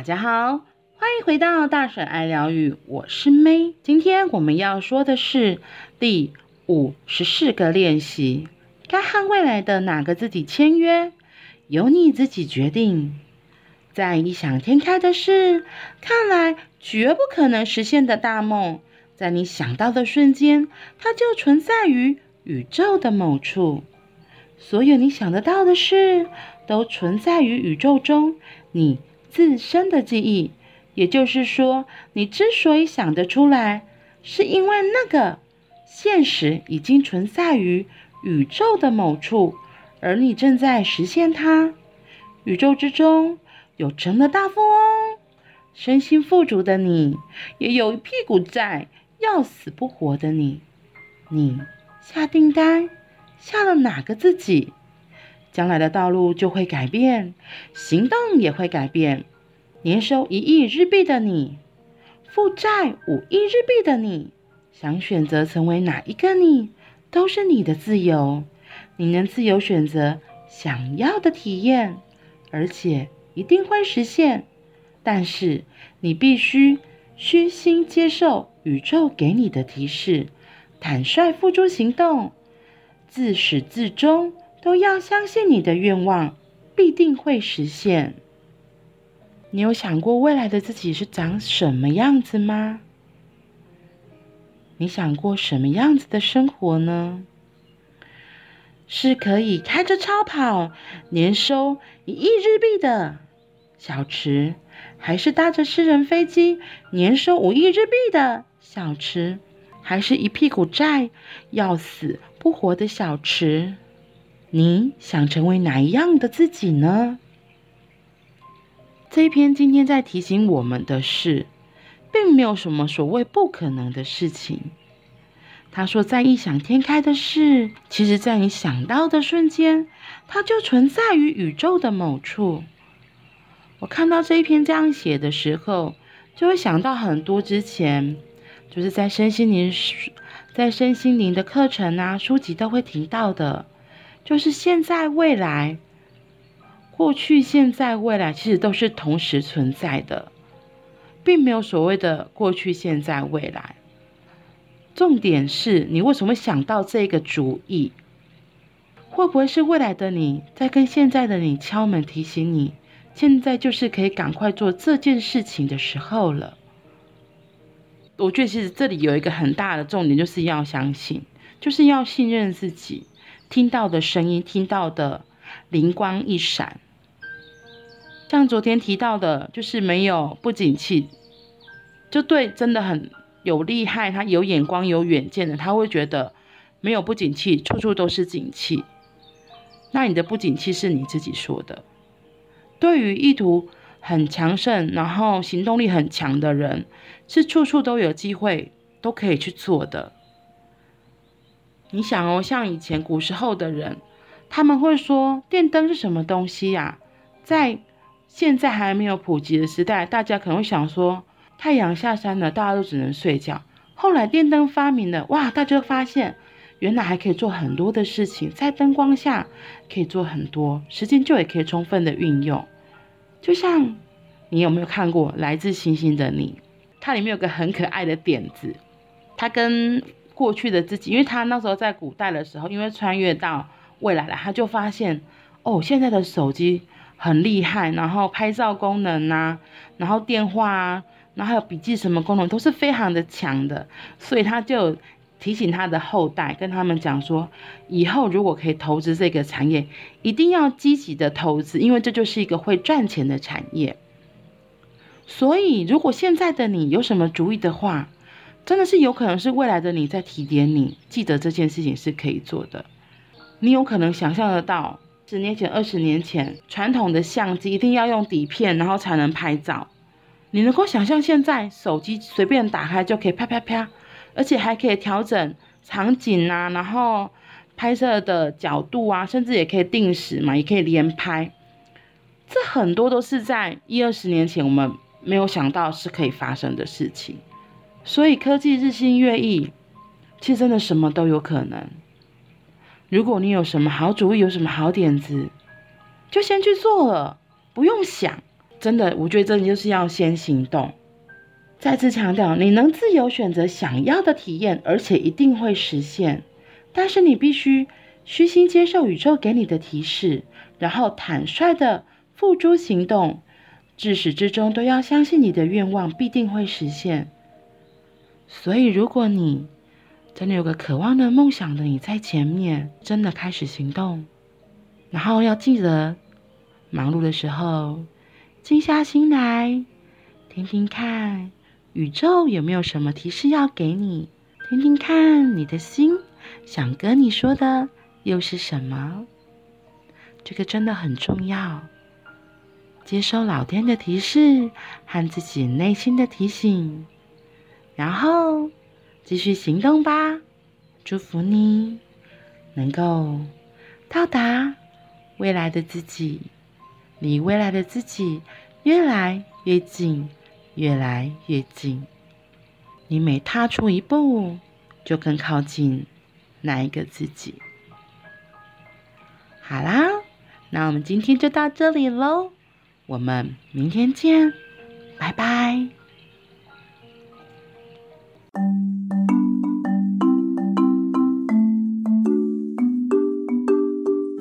大家好，欢迎回到大婶爱疗愈，我是 May。今天我们要说的是第五十四个练习：该和未来的哪个自己签约，由你自己决定。在异想天开的事，看来绝不可能实现的大梦，在你想到的瞬间，它就存在于宇宙的某处。所有你想得到的事，都存在于宇宙中。你自身的记忆，也就是说，你之所以想得出来，是因为那个现实已经存在于宇宙的某处，而你正在实现它。宇宙之中有成了大富翁，身心富足的你，也有一屁股债，要死不活的你。你下订单，下了哪个自己？将来的道路就会改变，行动也会改变。年收一亿日币的你，负债五亿日币的你，想选择成为哪一个你，都是你的自由。你能自由选择想要的体验，而且一定会实现。但是你必须虚心接受宇宙给你的提示，坦率付诸行动，自始至终。都要相信你的愿望必定会实现。你有想过未来的自己是长什么样子吗？你想过什么样子的生活呢？是可以开着超跑，年收一亿日币的小池，还是搭着私人飞机，年收五亿日币的小池，还是一屁股债，要死不活的小池？你想成为哪一样的自己呢？这一篇今天在提醒我们的是，并没有什么所谓不可能的事情。他说，在异想天开的事，其实在你想到的瞬间，它就存在于宇宙的某处。我看到这一篇这样写的时候，就会想到很多之前就是在身心灵、在身心灵的课程啊、书籍都会提到的。就是现在、未来、过去、现在、未来，其实都是同时存在的，并没有所谓的过去、现在、未来。重点是你为什么想到这个主意？会不会是未来的你在跟现在的你敲门，提醒你，现在就是可以赶快做这件事情的时候了？我觉得其实这里有一个很大的重点，就是要相信，就是要信任自己。听到的声音，听到的灵光一闪，像昨天提到的，就是没有不景气，就对，真的很有厉害，他有眼光、有远见的，他会觉得没有不景气，处处都是景气。那你的不景气是你自己说的。对于意图很强盛，然后行动力很强的人，是处处都有机会，都可以去做的。你想哦，像以前古时候的人，他们会说电灯是什么东西呀？在现在还没有普及的时代，大家可能会想说，太阳下山了，大家都只能睡觉。后来电灯发明了，哇，大家发现原来还可以做很多的事情，在灯光下可以做很多，时间就也可以充分的运用。就像你有没有看过《来自星星的你》？它里面有个很可爱的点子，它跟过去的自己，因为他那时候在古代的时候，因为穿越到未来了，他就发现哦，现在的手机很厉害，然后拍照功能啊，然后电话啊，然后还有笔记什么功能都是非常的强的，所以他就提醒他的后代，跟他们讲说，以后如果可以投资这个产业，一定要积极的投资，因为这就是一个会赚钱的产业。所以，如果现在的你有什么主意的话，真的是有可能是未来的你在提点你，记得这件事情是可以做的。你有可能想象得到，十年前、二十年前，传统的相机一定要用底片，然后才能拍照。你能够想象现在手机随便打开就可以啪啪啪，而且还可以调整场景啊，然后拍摄的角度啊，甚至也可以定时嘛，也可以连拍。这很多都是在一二十年前我们没有想到是可以发生的事情。所以科技日新月异，其实真的什么都有可能。如果你有什么好主意，有什么好点子，就先去做了，不用想，真的，我觉得真的就是要先行动。再次强调，你能自由选择想要的体验，而且一定会实现。但是你必须虚心接受宇宙给你的提示，然后坦率地付诸行动。至始至终都要相信你的愿望必定会实现。所以，如果你真的有个渴望的梦想的你在前面，真的开始行动，然后要记得，忙碌的时候静下心来，听听看宇宙有没有什么提示要给你，听听看你的心想跟你说的又是什么。这个真的很重要。接收老天的提示和自己内心的提醒，然后继续行动吧。祝福你能够到达未来的自己，离未来的自己越来越近，越来越近。你每踏出一步，就更靠近那一个自己。好啦，那我们今天就到这里喽。我们明天见，拜拜。